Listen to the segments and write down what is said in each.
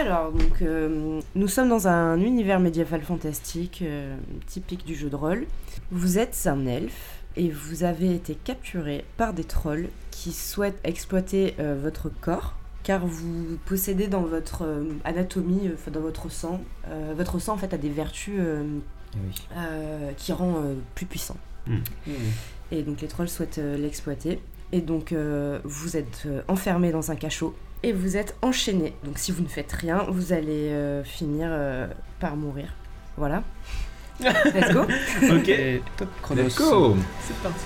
Alors, donc, euh, nous sommes dans un univers médiéval fantastique euh, typique du jeu de rôle. Vous êtes un elfe et vous avez été capturé par des trolls qui souhaitent exploiter euh, votre corps car vous possédez dans votre euh, anatomie, euh, enfin, dans votre sang, euh, votre sang en fait a des vertus euh, Oui. euh, qui rend euh, plus puissant. Hmm. Et donc les trolls souhaitent euh, l'exploiter. Et donc euh, vous êtes euh, enfermé dans un cachot et vous êtes enchaîné. Donc si vous ne faites rien, vous allez euh, finir euh, par mourir. Voilà. Let's go. Ok. Top chronos. Let's go. C'est parti.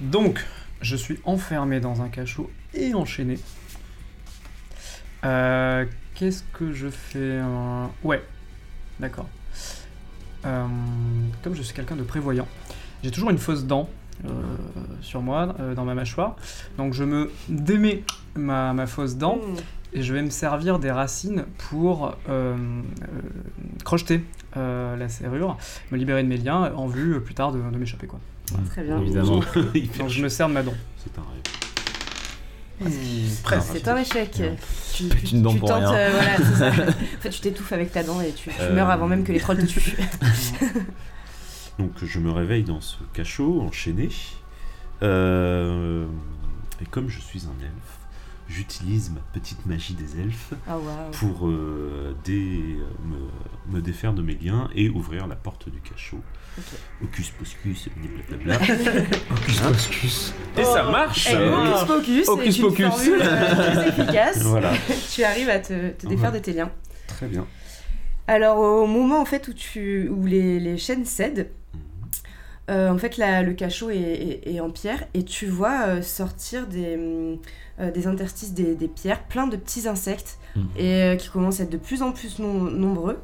Donc, je suis enfermé dans un cachot et enchaîné. Euh, Qu'est-ce que je fais euh, Ouais, d'accord. Euh, comme je suis quelqu'un de prévoyant, j'ai toujours une fausse dent sur moi, euh, dans ma mâchoire. Donc je me démets ma, ma fausse dent Mm. et je vais me servir des racines pour euh, euh, crocheter euh, la serrure, me libérer de mes liens en vue euh, plus tard de, de m'échapper. quoi. Très bien. Évidemment. Donc je me sers de ma dent. C'est un rêve. Presque. C'est un échec. Tu, tu- une dent tu pour tentes, rien. euh, voilà, c'est ça. En fait, tu t'étouffes avec ta dent et tu, tu Euh, meurs avant même que les trolls te tuent. Donc je me réveille dans ce cachot enchaîné. Euh, et comme je suis un elfe, j'utilise ma petite magie des elfes Ah pour euh, dé- me, me défaire de mes liens et ouvrir la porte du cachot. Ocus poscus, blablabla. Hocus pocus. Et ça marche Eh, ça pocus, Hocus c'est une pocus. formule euh, très efficace. voilà, Tu arrives à te, te défaire Ouais. de tes liens. très bien. Alors au moment en fait où, tu, où les, les chaînes cèdent. Euh, en fait la- le cachot est, est- est en pierre et tu vois euh, sortir des, hum, euh, des interstices des, des pierres, plein de petits insectes Mhm. et euh, qui commencent à être de plus en plus nom- nombreux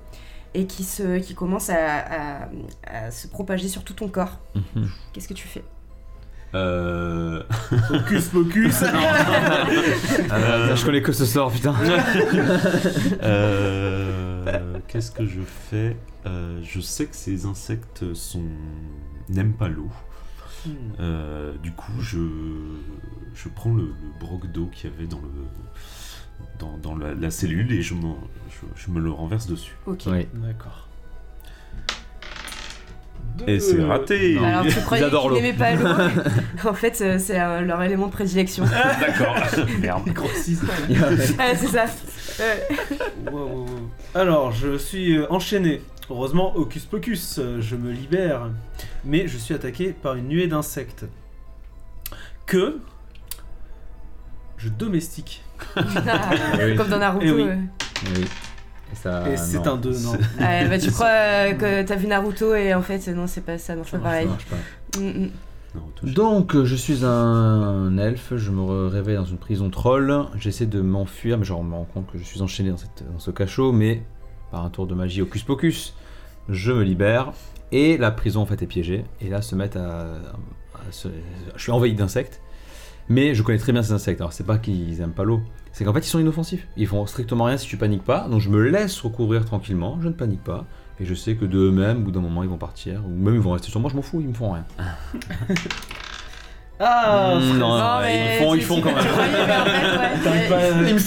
et qui, se, qui commencent à, à- à se propager sur tout ton corps. Mhm. Qu'est-ce que tu fais? Euh... Focus, focus. Je connais que ce sort, putain. Euh, Qu'est-ce que je fais? Euh, Je sais que ces insectes sont n'aiment pas l'eau. Euh, du coup, je, je prends le, le broc d'eau qu'il y avait dans, le, dans, dans la, la cellule et je, je, je me le renverse dessus. Ok. D'accord. Et c'est raté. Alors tu croyais qu'ils l'eau. n'aimaient pas l'eau En fait euh, c'est euh, leur élément de prédilection. D'accord. Merde. Ah, c'est ça. Ouais. Wow. Alors, je suis enchaîné. Heureusement, Hocus Pocus, euh, je me libère. Mais je suis attaqué par une nuée d'insectes. Que je domestique. Oui. Comme dans Naruto. Eh oui. ouais. Oui. Et ça. Et c'est un 2, non. Ah, bah, tu crois euh, que t'as vu Naruto et en fait non c'est pas ça, non c'est pas pareil. pas. Mm, mm. Donc, je suis un elfe, je me réveille dans une prison troll, j'essaie de m'enfuir, mais je me rends compte que je suis enchaîné dans, cette, dans ce cachot, mais par un tour de magie hocus pocus, je me libère, et la prison en fait est piégée, et là se mettent à... à se- Je suis envahi d'insectes, mais je connais très bien ces insectes, alors c'est pas qu'ils aiment pas l'eau, c'est qu'en fait ils sont inoffensifs, ils font strictement rien si tu paniques pas, donc je me laisse recouvrir tranquillement, je ne panique pas, et je sais que d'eux-mêmes, au bout d'un moment, ils vont partir, ou même ils vont rester sur moi, je m'en fous, ils me font rien. Ah non, non, Non, ouais, mais ils font, ils font quand même. croyais, mais en fait, ouais, ouais. Il me. Ah,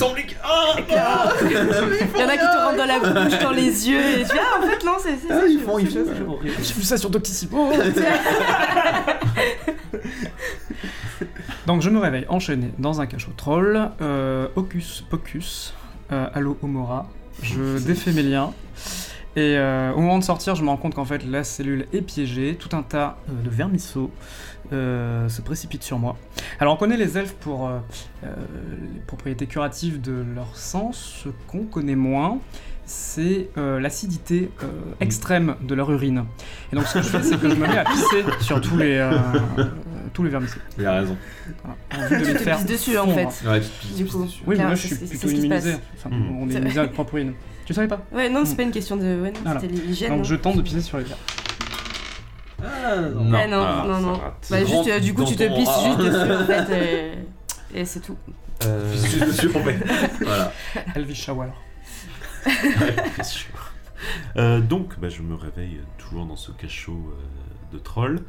Il y en a qui te rentrent dans la bouche, dans les yeux et tu ah en fait non c'est ça. ils je- font, ils font. J'ai vu ça sur Doctissimo. Donc je me réveille enchaîné dans un cachot troll, euh, Hocus Pocus, euh, Allo Homora, je défais mes liens, et euh, au moment de sortir, je me rends compte qu'en fait la cellule est piégée, tout un tas euh, de vermisseaux euh, se précipitent sur moi. Alors on connaît les elfes pour euh, les propriétés curatives de leur sang, ce qu'on connaît moins, c'est euh, l'acidité euh, extrême de leur urine. Et donc ce que je fais, c'est que je me mets à pisser sur tous les, euh, euh, tous les vermisseaux. Il a raison. Voilà, Tu te pisses dessus en fait. Ouais, Du coup. Oui, mais moi je suis plutôt c'est ce qui se passe. immunisé. Enfin, Mm. on est immunisé à notre propre urine. Tu savais pas Ouais non c'est pas une question de ouais non Voilà. c'était l'hygiène. Donc non. je tente de pisser sur les pierres. Ah, non. Non. Ah, non Ah, non ça non. rate. Bah juste euh, du coup dans tu te ton- pisses Ah. juste dessus en fait et, et c'est tout. Euh, Je suis tombé. Voilà. Elvis Shower. bien sûr. Euh, donc, bah, je me réveille toujours dans ce cachot euh, de troll.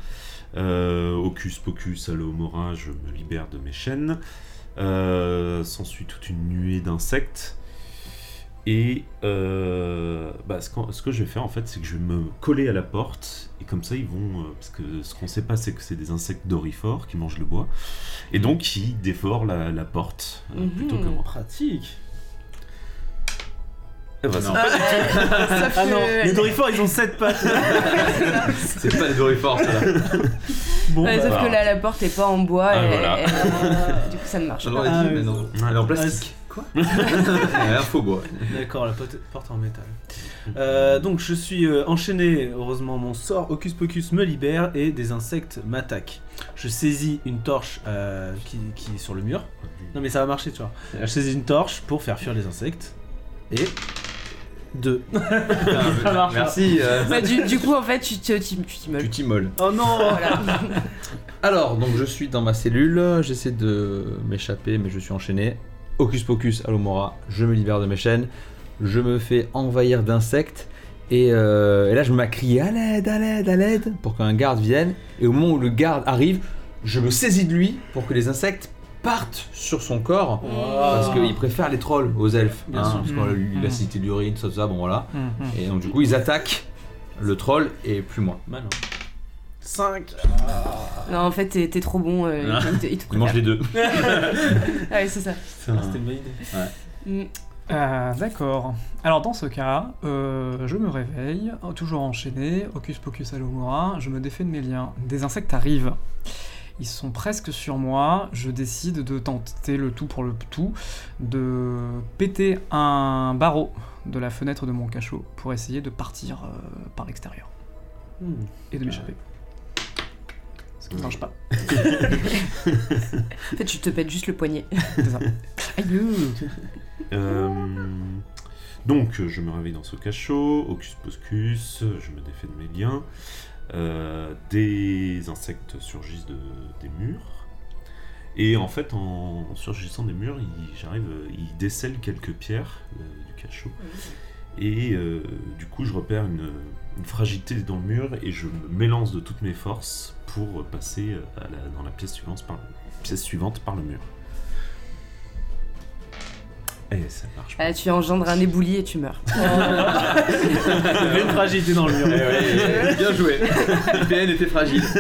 Euh, Hocus pocus, allo mora, je me libère de mes chaînes. Euh, S'ensuit toute une nuée d'insectes. Et euh, bah, ce, que je vais faire en fait, c'est que je vais me coller à la porte et comme ça ils vont, euh, parce que ce qu'on sait pas, c'est que c'est des insectes dorifores qui mangent le bois et donc ils dévorent la, la porte euh, Mhm. plutôt que moi. Pratique. Eh ben, c'est Non. pas du tout- Sauf Ah non, les dorifores ils ont 7 pattes. C'est pas les Dorifors, ça. bon, Ouais, bah, sauf bah. que là, la porte est pas en bois. Ah, et- voilà. et- et- du coup, ça ne marche pas. Ah, dit, oui. mais non. Elle est en plastique. Quoi un faux bois. D'accord, la porte en métal. Euh, donc je suis euh, enchaîné, heureusement mon sort Hocus Pocus me libère et des insectes m'attaquent. Je saisis une torche euh, qui, qui est sur le mur. Non mais ça va marcher tu vois. Je saisis une torche pour faire fuir les insectes. Et... Deux. Ça marche Merci. euh, Bah, du, du coup, en fait, tu te- tu tu t'immoles. Tu t'immoles. Oh non Voilà. Alors, donc je suis dans ma cellule, j'essaie de m'échapper, mais je suis enchaîné. Hocus pocus, Alomora, je me libère de mes chaînes, je me fais envahir d'insectes, et, euh, et là je me mets à crier à l'aide, à l'aide, à l'aide, pour qu'un garde vienne, et au moment où le garde arrive, je me saisis de lui pour que les insectes partent sur son corps, parce qu'il préfère les trolls aux elfes, Bien hein, sûr. parce qu'on lui il a Mhm. cité l'urine, tout ça, bon voilà. Mhm. Et donc du coup ils attaquent le troll et plus moi. Malin. 5 Non, en fait, t'es t'es trop bon. euh, Ah. il te, il te Ils mangent les deux. Ah ouais, c'est ça. C'était une bonne idée. Mm. Euh, D'accord. Alors dans ce cas, euh, je me réveille, toujours enchaîné, Hocus Pocus Alomora, je me défais de mes liens. Des insectes arrivent. Ils sont presque sur moi, je décide de tenter le tout pour le tout, de péter un barreau de la fenêtre de mon cachot pour essayer de partir euh, par l'extérieur Hmm. et de m'échapper. Ce qui ne marche pas. En fait, tu te pètes juste le poignet. C'est ça. Aïe Euh, donc, je me réveille dans ce cachot, Hocus Pocus, je me défais de mes liens. Euh, des insectes surgissent de, des murs. Et en fait, en, en surgissant des murs, ils- j'arrive, ils décèlent quelques pierres euh, du cachot. Et euh, du coup, je repère une, une fragilité dans le mur et je m'élance de toutes mes forces pour passer à la- dans la pièce suivante, par, pièce suivante par le mur. Et ça marche pas. Ah, tu engendres un éboulis et tu meurs. Une fragilité dans le mur. Bien joué. l'IPN était fragile.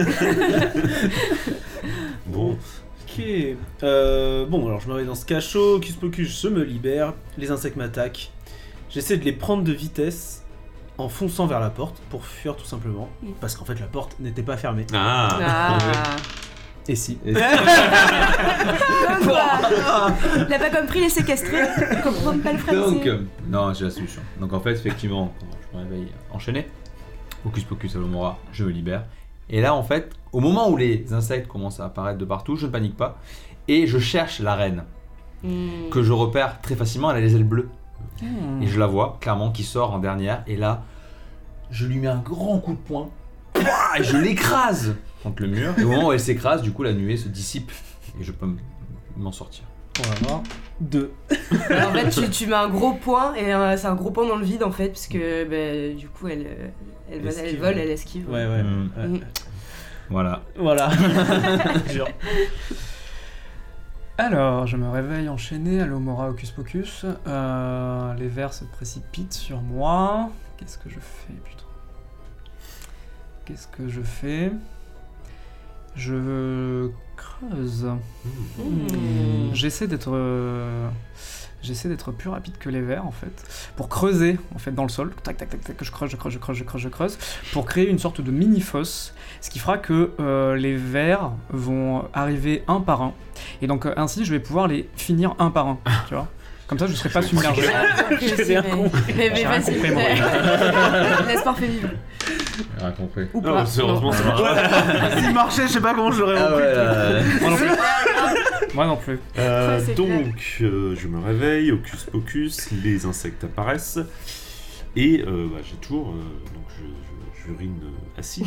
Bon, Ok. Euh, bon, alors je me réveille dans ce cachot, Hocus Pocus, je me libère, les insectes m'attaquent. J'essaie de les prendre de vitesse en fonçant vers la porte pour fuir tout simplement. Mm. Parce qu'en fait, la porte n'était pas fermée. Ah, Ah. Et si Et- Comme quoi Il a pas compris les séquestrés. Il comprend pas le français. Donc, euh, non, j'ai la solution. Donc en fait, effectivement, quand je me réveille enchaîné, Hocus Pocus Alomora, je me libère. Et là, en fait, au moment où les insectes commencent à apparaître de partout, je ne panique pas. Et je cherche la reine, Hmm. que je repère très facilement, elle a les ailes bleues. Et je la vois, clairement, qui sort en dernière. Et là, je lui mets un grand coup de poing. Et je l'écrase contre le mur. Et au moment où elle s'écrase, du coup, la nuée se dissipe. Et je peux m'en sortir. On va voir. Deux. Alors, en fait, tu, tu mets un gros point et euh, c'est un gros point dans le vide en fait, parce que bah, du coup, elle, elle, vole, elle Esquive. vole, elle esquive. Ouais, ouais. Mm. ouais. Mm. Voilà. Voilà. Dur. Alors, je me réveille enchaîné à l'Omora Hocus Pocus. Euh, les vers se précipitent sur moi. Qu'est-ce que je fais, putain Qu'est-ce que je fais Je creuse. Hmm. J'essaie d'être. euh, J'essaie d'être plus rapide que les vers en fait, pour creuser en fait dans le sol, tac tac tac tac, que je creuse, je creuse, je creuse, je creuse, je creuse, pour créer une sorte de mini fosse, ce qui fera que euh, les vers vont arriver un par un, et donc euh, ainsi je vais pouvoir les finir un par un, tu vois. Comme ça je serai pas submergé. J'ai rien compris. Mais, mais J'ai rien vas-y. compris, pas fait vivre. J'ai rien compris. Ou pas. c'est- heureusement, ça marche pas. S'il marchait, je sais pas comment je l'aurais Ah là, Moi non plus. Moi non plus. Euh, Ouais, donc, euh, je me réveille, Hocus Pocus, les insectes apparaissent. Et euh, bah, j'ai toujours. euh, donc, je, je- j'urine euh, acide.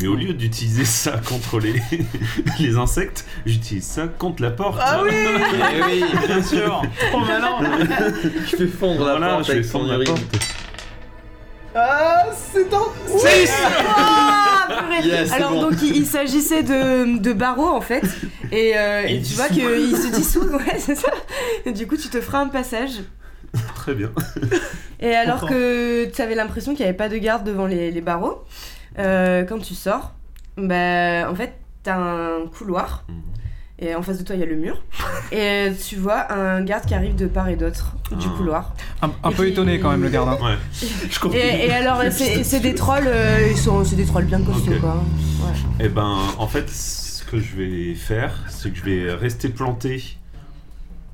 Mais au lieu d'utiliser ça contre les, les insectes, j'utilise ça contre la porte. Ah oui Eh oui, bien sûr. Trop malin Je fais fondre la Voilà, porte je avec vais son fondre la urine. porte. Ah, c'est. Ah, purée. Yes, c'est Alors bon. donc il, il s'agissait de, de barreaux en fait et, euh, et Il tu vois dissout. qu'il se dissout ouais c'est ça et du coup tu te feras un passage Très bien. Et alors que tu avais l'impression qu'il n'y avait pas de garde devant les, les barreaux, euh, quand tu sors, bah, en fait, t'as un couloir. Mhm. Et en face de toi, il y a le mur. Et tu vois un garde qui arrive de part et d'autre du Ah. couloir. Un, peu qui- étonné quand même le garde. hein. Ouais. Je comprends. Et, et alors, c'est c'est des trolls, euh, ils sont, c'est des trolls bien costauds, Ok. quoi. Ouais. Eh ben, en fait, ce que je vais faire, c'est que je vais rester planté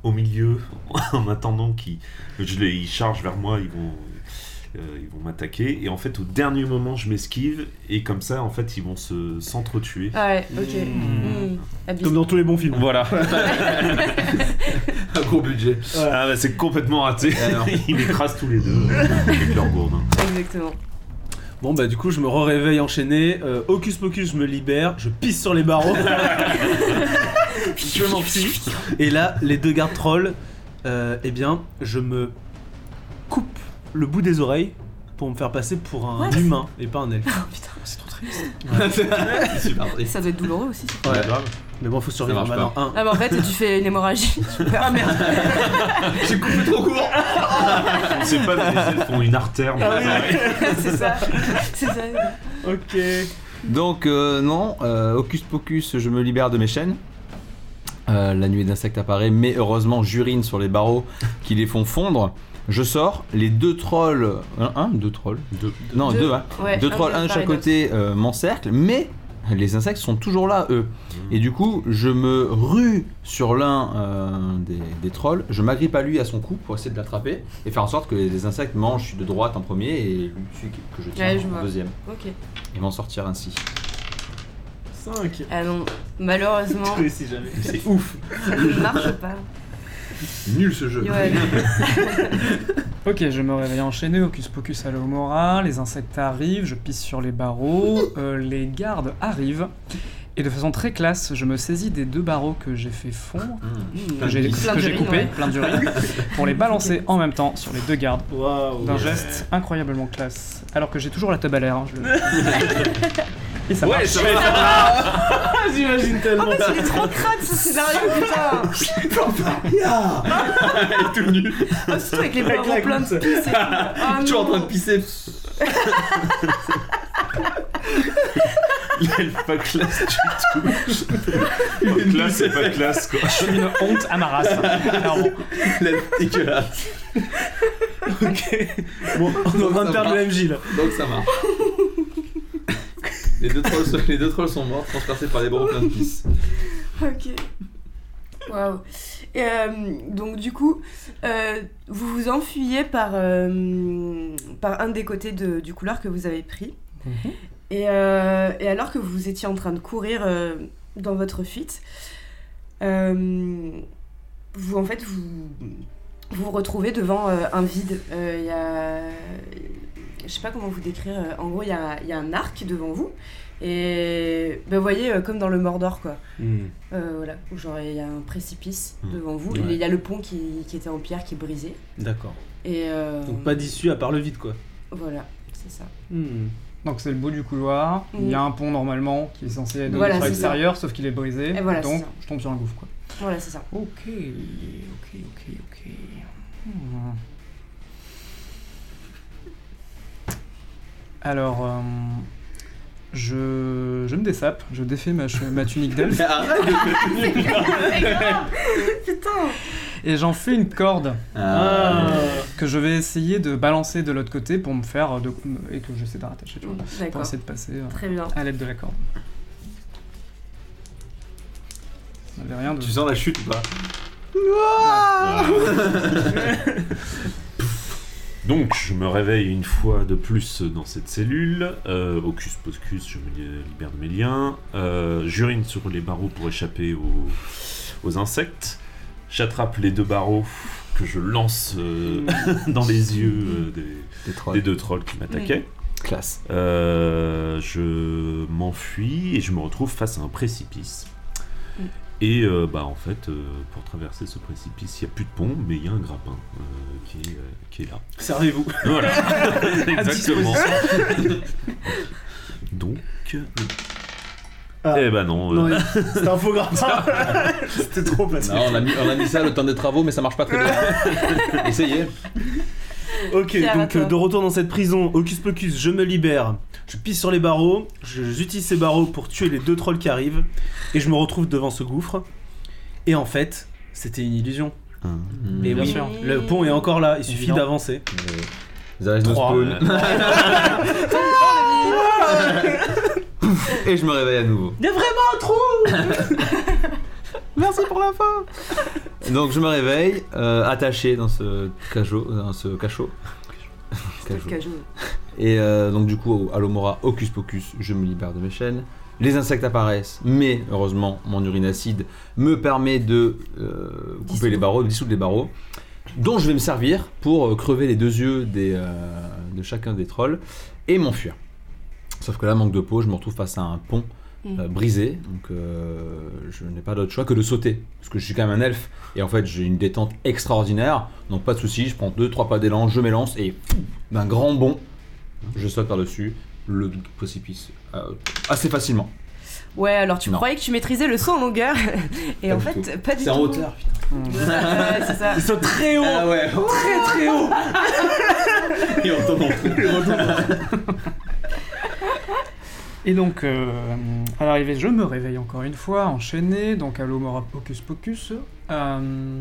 au milieu en attendant qu'ils ils chargent vers moi, ils vont, euh, ils vont m'attaquer. Et en fait, au dernier moment, je m'esquive et comme ça, en fait, ils vont se s'entretuer. Ah ouais, ok. Mmh. Mmh. Comme dans tous les bons films. Voilà. Un gros budget. Ah bah, c'est complètement raté. Alors. Ils m'écrasent tous les deux avec leur gourde. hein. Exactement. Bon bah du coup je me réveille enchaîné, euh, hocus pocus je me libère, je pisse sur les barreaux, je m'enfuis, et là les deux gardes trolls, euh, eh bien je me coupe le bout des oreilles pour me faire passer pour un What? humain et pas un elfe. Oh putain, C'est trop triste. Super ça doit être douloureux aussi. Ouais. grave. Mais bon faut survivre maintenant. pas. Un. Ah bah en fait, tu fais une hémorragie. Ah merde J'ai coupé trop court. On sait pas, mais les elfes ont une artère. Ah oui, c'est ça. C'est ça. Ok. Donc euh, non, euh, Hocus Pocus, je me libère de mes chaînes. Euh, la nuée d'insectes apparaît, mais heureusement j'urine sur les barreaux qui les font fondre. Je sors, les deux trolls, un, un deux trolls, Deux. non Deux. deux, hein. Ouais, deux trolls, de un de chaque côté euh, m'encerclent, mais les insectes sont toujours là eux. Et du coup, je me rue sur l'un euh, des, des trolls, je m'agrippe à lui à son cou pour essayer de l'attraper et faire en sorte que les insectes mangent celui de droite en premier et celui que je tiens Ouais, je en vois. deuxième. Et m'en sortir ainsi. 5. Ah non, malheureusement, si jamais. C'est ouf. ça ne marche pas. Nul ce jeu. Ouais. Ok, je me réveille enchaîné, hocus pocus à l'Omora, les insectes arrivent, je pisse sur les barreaux, euh, les gardes arrivent, et de façon très classe, je me saisis des deux barreaux que j'ai fait fondre, Mmh. que j'ai Plein que j'ai coupés, ouais. plein d'urine, pour les balancer en même temps sur les deux gardes, Waouh. d'un geste incroyablement classe. Alors que j'ai toujours la table à l'air, hein, je Et ça Ouais, marche. ça va. J'imagine tellement. Il est trop crade ce scénario, putain tout nu. Ah, Surtout avec les la pleins de pisse. Ah, Toujours en train de pisser. L'elfe pas classe du tout. Pas classe, c'est pas classe quoi. Je suis une honte à ma race. Alors, dégueulasse. Ok. Bon, on est en train de perdre le MJ là. Donc ça marche. Les, deux trolls, sont- les deux trolls sont morts, transpercés par des barreaux pleins de pisse. Ok. Waouh. Et, euh, donc du coup, euh, vous vous enfuyez par, euh, par un des côtés de- du couloir que vous avez pris. Et, euh, et alors que vous étiez en train de courir euh, dans votre fuite, euh, vous en fait vous vous vous retrouvez devant euh, un vide. Euh, Il y a, je sais pas comment vous décrire. euh, En gros, il y a, il y a un arc devant vous. Et ben, vous voyez, euh, comme dans le Mordor, quoi. Euh, voilà, où genre il y a un précipice Mm. devant vous. Ouais. Il y a le pont qui, qui était en pierre qui est brisé. D'accord. Et euh, Donc pas d'issue à part le vide quoi. voilà, c'est ça. Hmm. donc c'est le bout du couloir, il y a un pont normalement qui est censé être Voilà, c'est l'extérieur, sauf qu'il est brisé, Et voilà, c'est donc je tombe sur un gouffre quoi. Voilà, c'est ça. Ok, ok, ok, ok. Hmm. Alors, euh, je, je me dessape, je défais ma, che- ma tunique d'elfe Putain et j'en fais une corde Ah. que je vais essayer de balancer de l'autre côté pour me faire de, et que j'essaie de rattacher, tu vois, pour D'accord. essayer de passer euh, Très bien. à l'aide de la corde. Ça n'avait rien de. Tu sens la chute ou pas? Donc, je me réveille une fois de plus dans cette cellule. Euh, Hocus Pocus, je me libère de mes liens. Euh, J'urine sur les barreaux pour échapper aux, aux insectes. J'attrape les deux barreaux que je lance euh, dans les yeux euh, des, Des trolls. des deux trolls qui m'attaquaient. Classe. Euh, je m'enfuis et je me retrouve face à un précipice. Et euh, bah en fait, euh, pour traverser ce précipice, il n'y a plus de pont, mais il y a un grappin euh, qui, est, euh, qui est là. Servez-vous. Voilà, exactement. Donc, Ah. Eh ben non. Non, euh, c'était un faux gratin. C'était trop placé. Non, on a, mis, on a mis ça le temps des travaux, mais ça marche pas très bien. Essayez. Ok, donc euh, de retour dans cette prison, Hocus Pocus, je me libère. Je pisse sur les barreaux, je- j'utilise ces barreaux pour tuer les deux trolls qui arrivent, et je me retrouve devant ce gouffre. Et en fait, c'était une illusion. hein. Mais Bien oui, sûr. le pont est encore là, il suffit Évident. d'avancer. Vous avez no Trois. spawn. Et je me réveille à nouveau. Il y a vraiment un trou Merci pour l'info. Donc je me réveille, euh, attaché dans ce cachot, dans ce cachot. Cachot. Cajou. Et euh, donc du coup, à l'Omora, Hocus Pocus, je me libère de mes chaînes. Les insectes apparaissent, mais heureusement, mon urine acide me permet de euh, couper Dissoudre. les barreaux, de dissoudre les barreaux, dont je vais me servir pour crever les deux yeux des, euh, de chacun des trolls et m'enfuir. Sauf que là, manque de peau, je me retrouve face à un pont. Euh, brisé, donc euh, je n'ai pas d'autre choix que de sauter, parce que je suis quand même un elfe, et en fait j'ai une détente extraordinaire, donc pas de souci, je prends deux trois pas d'élan, je m'élance, et d'un grand bond, je saute par-dessus le précipice, euh, assez facilement. Ouais, alors tu Non. croyais que tu maîtrisais le saut en longueur, et Pas en fait, tout. pas du C'est tout. en hauteur, putain. Ouais, c'est ça. Il saute très haut Ah ouais, Très très haut et on tombe en Et donc, euh, à l'arrivée, je me réveille encore une fois, enchaîné, donc à l'Omora Hocus Pocus. Euh,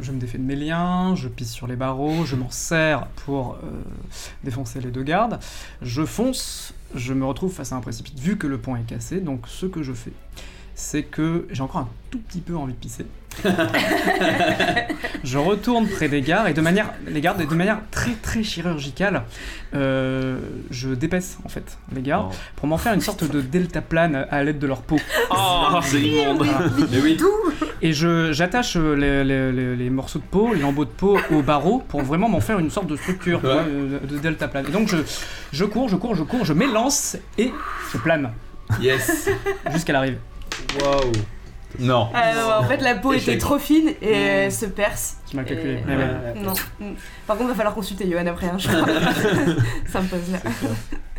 je me défais de mes liens, je pisse sur les barreaux, je m'en sers pour euh, défoncer les deux gardes. Je fonce, je me retrouve face à un précipice vu que le pont est cassé, donc ce que je fais, c'est que j'ai encore un tout petit peu envie de pisser. je retourne près des gardes et de manière, les de manière très très chirurgicale, euh, je dépaisse en fait les gardes pour m'en faire une sorte de deltaplane à l'aide de leur peau. Oh, c'est immonde. Mais oui, Et je j'attache euh, les, les- les- les morceaux de peau, les lambeaux de peau au barreau pour vraiment m'en faire une sorte de structure tu Ouais. vois, euh, de deltaplane. Et donc je, je cours, je cours, je cours, je m'élance et je plane yes. jusqu'à l'arrivée. Waouh Non. Ah non, en fait, la peau était trop fine et elle se perce. C'est mal calculé. Et- Mais ouais. Ouais. Non. Mm. Par contre, va falloir consulter Johan après, hein, je crois. ça me pose là.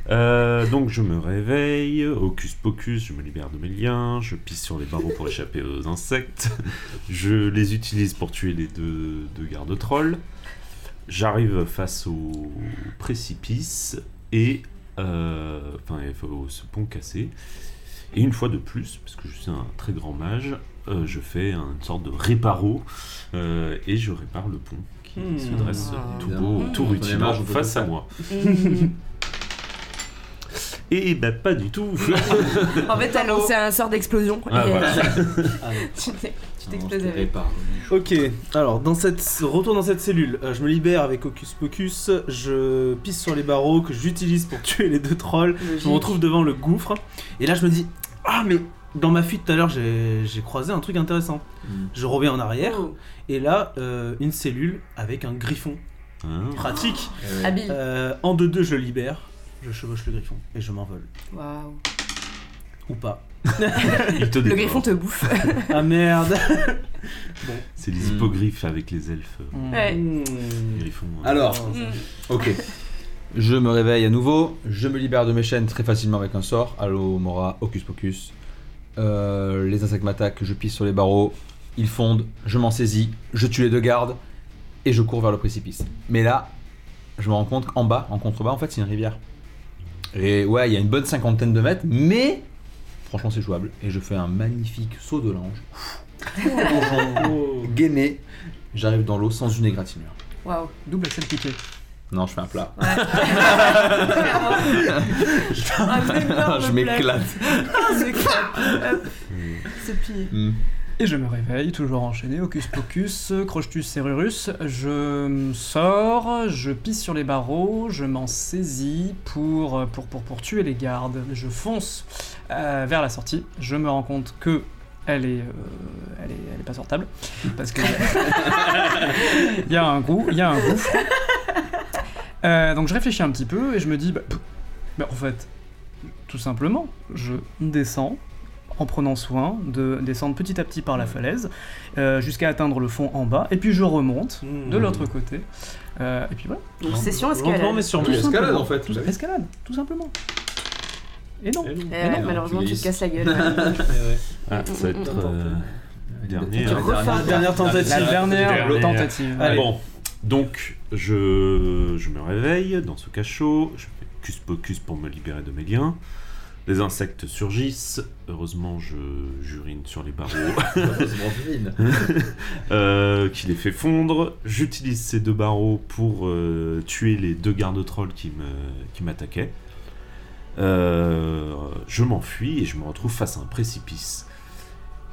Euh, donc je me réveille, hocus pocus, je me libère de mes liens, je pisse sur les barreaux pour échapper aux insectes, je les utilise pour tuer les deux, deux gardes trolls, j'arrive face au précipice et euh, enfin il faut ce pont cassé. Et une fois de plus, parce que je suis un très grand mage, euh, je fais une sorte de réparo euh, et je répare le pont qui Hmm. se dresse Ah. tout beau, tout rutilant face à moi. Et bah pas du tout. en fait, t'as lancé un sort d'explosion Ah, et voilà. tu t'exploses avec. Ok, alors dans cette retour dans cette cellule, euh, je me libère avec Hocus Pocus, je pisse sur les barreaux que j'utilise pour tuer les deux trolls, je me retrouve devant le gouffre, et là je me dis Ah mais dans ma fuite tout à l'heure j'ai j'ai croisé un truc intéressant. Mm. Je reviens en arrière, Oh, et là euh, une cellule avec un griffon. Hein Pratique Habile. Euh, En 2-2 je le libère, je chevauche le griffon, et je m'envole. Waouh. Ou pas. Il te Le griffon te bouffe. Ah merde C'est les Hmm. hippogriffes avec les elfes. Mm. Ouais. Hmm. Les griffons. Alors, ok. Je me réveille à nouveau, je me libère de mes chaînes très facilement avec un sort. Allo, Mora, Hocus Pocus. Euh, les insectes m'attaquent, je pisse sur les barreaux, ils fondent, je m'en saisis, je tue les deux gardes et je cours vers le précipice. Mais là, je me rends compte qu'en bas, en contrebas, en fait, c'est une rivière. Et ouais, il y a une bonne cinquantaine de mètres, mais franchement, c'est jouable. Et je fais un magnifique saut de l'ange. Oh. gainé, j'arrive dans l'eau sans une égratignure. Waouh. Double piqué. Non, je fais un plat. Ouais. Un énorme je m'éclate. Se plie. Hmm. Et je me réveille, toujours enchaîné, hocus pocus, crochetus serrurus, je sors, je pisse sur les barreaux, je m'en saisis pour, pour, pour, pour tuer les gardes. Je fonce euh, vers la sortie, je me rends compte que elle est, euh, elle est, elle est pas sortable, parce que il y a un gou- il y a un gouffre. Euh, donc je réfléchis un petit peu et je me dis, bah, pff, bah, en fait, tout simplement, je descends en prenant soin de descendre petit à petit par la falaise euh, jusqu'à atteindre le fond en bas, et puis je remonte de Hmm. l'autre côté. Euh, et puis voilà. Donc, session Lentement mais escalade. sûrement. Escalade, en fait. Tout- escalade, tout simplement. Et non. Eh non. Eh, non, malheureusement, tu te casses la gueule. Ah, ça va être euh, hein. refais. Dernière tentative. La dernière Dernière. tentative. Allez. Bon, donc je, je me réveille dans ce cachot, je fais cus pocus pour me libérer de mes liens. Les insectes surgissent, heureusement je j'urine sur les barreaux euh, qui les fait fondre. J'utilise ces deux barreaux pour euh, tuer les deux gardes-trolls qui me qui m'attaquaient. Euh, je m'enfuis et je me retrouve face à un précipice.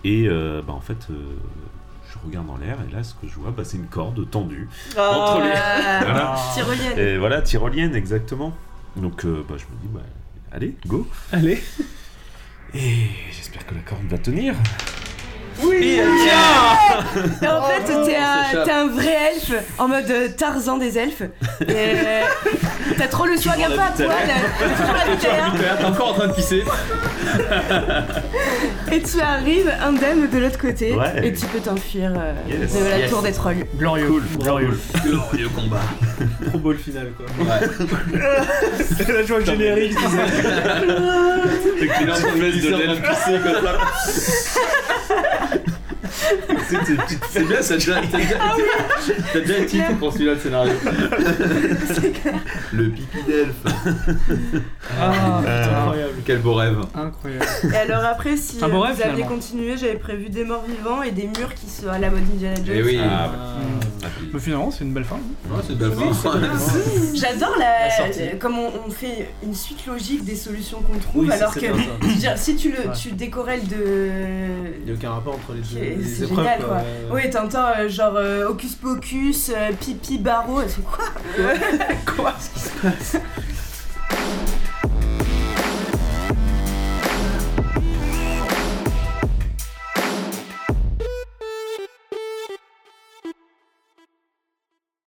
Et bah, en fait, je regarde en l'air et là, ce que je vois, bah, c'est une corde tendue entre les. Voilà. Ah, Tyrolienne. Et voilà, tyrolienne, exactement. Donc, euh, bah, je me dis, bah, allez, go. Allez. Et j'espère que la corde va tenir. Oui, Et en fait, Oh, t'es on un, t'es un vrai elfe, en mode Tarzan des elfes. Et euh, t'as trop le swag un peu à la terre, T'es encore en train de pisser. et tu arrives indemne de l'autre côté, Ouais. et tu peux t'enfuir euh, Yes. de la Yes. tour des trolls. Glorieux. Cool, Glorieux. Glorieux combat. Pro Bowl final quoi. Ouais. Vois le générique. tu sais. Train de de pisser comme ça. C'est bien, ça déjà, t'as déjà, t'as déjà été titre pour celui-là le scénario. Le pipi d'elfe. Ah, putain. Incroyable. Quel beau rêve. Incroyable. Et alors après, si euh, vous rêve, aviez finalement. continué, j'avais prévu des morts vivants et des murs qui sont à la mode Indiana Jones. Eh oui. Ah, Ah. Mais finalement, c'est une belle fin. Ouais, c'est une belle Oui, fin. J'adore la, euh, comme on, on fait une suite logique des solutions qu'on trouve, Oui, alors que bien, ça. je veux dire, si tu le Ouais. tu décorelles de Il n'y a aucun rapport entre les deux C'est- génial, quoi. quoi. Oui, t'entends euh, genre euh, hocus pocus, euh, pipi barreau, c'est quoi? Quoi? Ce qui se passe?